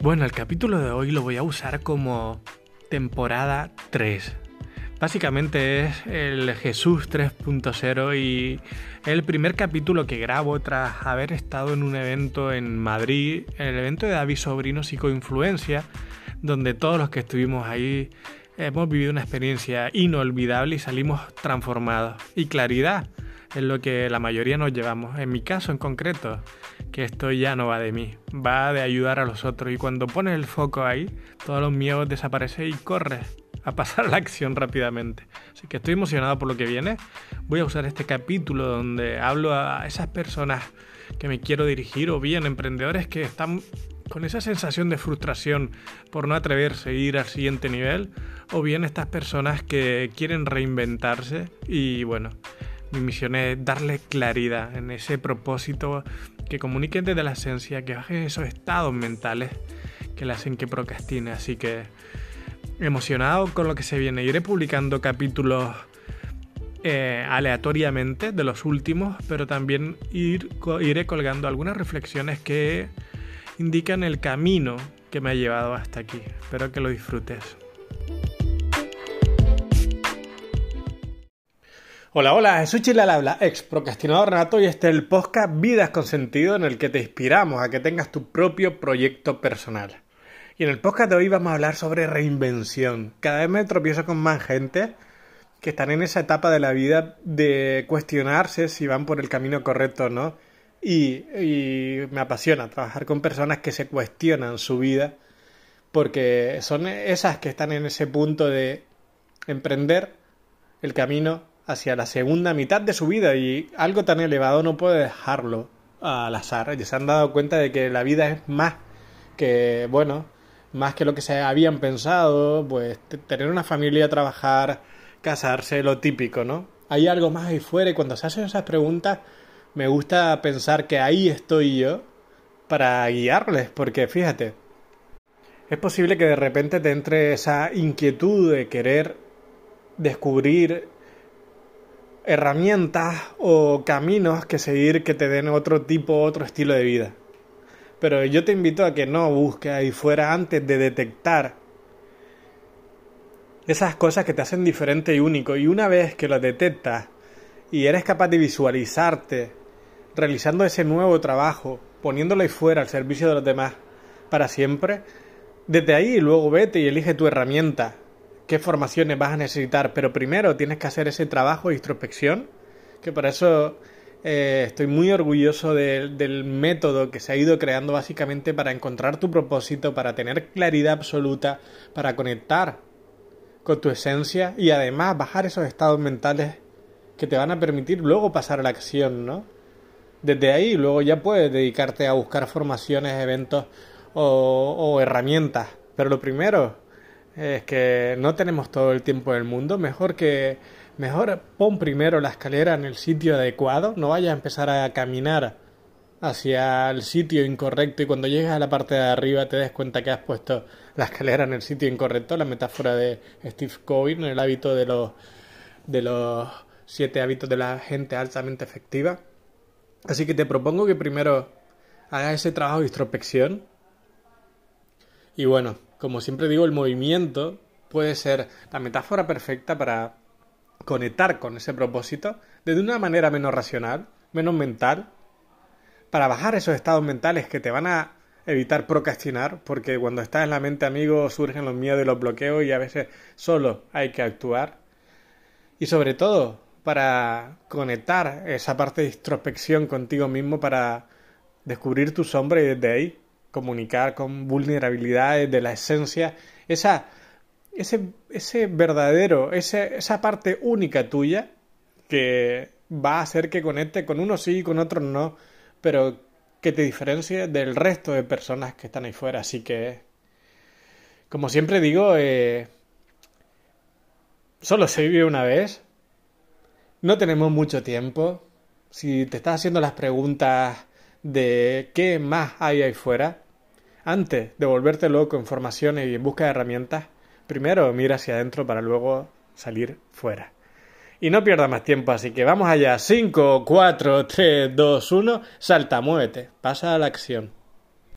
Bueno, el capítulo de hoy lo voy a usar como temporada 3. Básicamente es el Jesús 3.0 y el primer capítulo que grabo tras haber estado en un evento en Madrid, el evento de David Sobrino Psicoinfluencia, donde todos los que estuvimos ahí hemos vivido una experiencia inolvidable y salimos transformados. Y claridad es lo que la mayoría nos llevamos. En mi caso en concreto, que esto ya no va de mí, va de ayudar a los otros. Y cuando pones el foco ahí, todos los miedos desaparecen y corres a pasar la acción rápidamente. Así que estoy emocionado por lo que viene. Voy a usar este capítulo donde hablo a esas personas que me quiero dirigir o bien emprendedores que están con esa sensación de frustración por no atreverse a ir al siguiente nivel o bien estas personas que quieren reinventarse y bueno, mi misión es darle claridad en ese propósito que comuniquen desde la esencia, que bajen esos estados mentales que le hacen que procrastine. Así que emocionado con lo que se viene. Iré publicando capítulos eh, aleatoriamente de los últimos, pero también ir, iré colgando algunas reflexiones que indican el camino que me ha llevado hasta aquí. Espero que lo disfrutes. Hola, hola, soy Chile al habla, ex procrastinador Renato y este es el podcast Vidas con Sentido en el que te inspiramos a que tengas tu propio proyecto personal. Y en el podcast de hoy vamos a hablar sobre reinvención. Cada vez me tropiezo con más gente que están en esa etapa de la vida de cuestionarse si van por el camino correcto o no. Y, y me apasiona trabajar con personas que se cuestionan su vida porque son esas que están en ese punto de emprender el camino hacia la segunda mitad de su vida y algo tan elevado no puede dejarlo al azar. Ya se han dado cuenta de que la vida es más que, bueno, más que lo que se habían pensado, pues tener una familia, trabajar, casarse, lo típico, ¿no? Hay algo más ahí fuera y cuando se hacen esas preguntas me gusta pensar que ahí estoy yo para guiarles, porque fíjate, es posible que de repente te entre esa inquietud de querer descubrir herramientas o caminos que seguir que te den otro tipo, otro estilo de vida. Pero yo te invito a que no busques ahí fuera antes de detectar esas cosas que te hacen diferente y único. Y una vez que lo detectas y eres capaz de visualizarte realizando ese nuevo trabajo, poniéndolo ahí fuera al servicio de los demás para siempre, desde ahí luego vete y elige tu herramienta, qué formaciones vas a necesitar, pero primero tienes que hacer ese trabajo de introspección, que por eso eh, estoy muy orgulloso del método que se ha ido creando básicamente para encontrar tu propósito, para tener claridad absoluta, para conectar con tu esencia y además bajar esos estados mentales que te van a permitir luego pasar a la acción, ¿no? Desde ahí luego ya puedes dedicarte a buscar formaciones, eventos o, o herramientas. Pero lo primero es que no tenemos todo el tiempo del mundo, mejor que mejor pon primero la escalera en el sitio adecuado, no vayas a empezar a caminar hacia el sitio incorrecto y cuando llegas a la parte de arriba te des cuenta que has puesto la escalera en el sitio incorrecto, la metáfora de Steve Covey en el hábito de los de los siete hábitos de la gente altamente efectiva. Así que te propongo que primero hagas ese trabajo de introspección. Y bueno, como siempre digo, el movimiento puede ser la metáfora perfecta para conectar con ese propósito de una manera menos racional, menos mental, para bajar esos estados mentales que te van a evitar procrastinar, porque cuando estás en la mente, amigo, surgen los miedos y los bloqueos y a veces solo hay que actuar. Y sobre todo, para conectar esa parte de introspección contigo mismo para descubrir tu sombra y desde ahí comunicar con vulnerabilidades de la esencia, esa, ese, ese verdadero, ese, esa parte única tuya que va a hacer que conecte con uno sí y con otros no, pero que te diferencie del resto de personas que están ahí fuera. Así que, como siempre digo, eh, solo se vive una vez, no tenemos mucho tiempo. Si te estás haciendo las preguntas de qué más hay ahí fuera, antes de volverte loco en formaciones y en busca de herramientas, primero mira hacia adentro para luego salir fuera. Y no pierda más tiempo, así que vamos allá. 5, 4, 3, 2, 1, salta, muévete, pasa a la acción.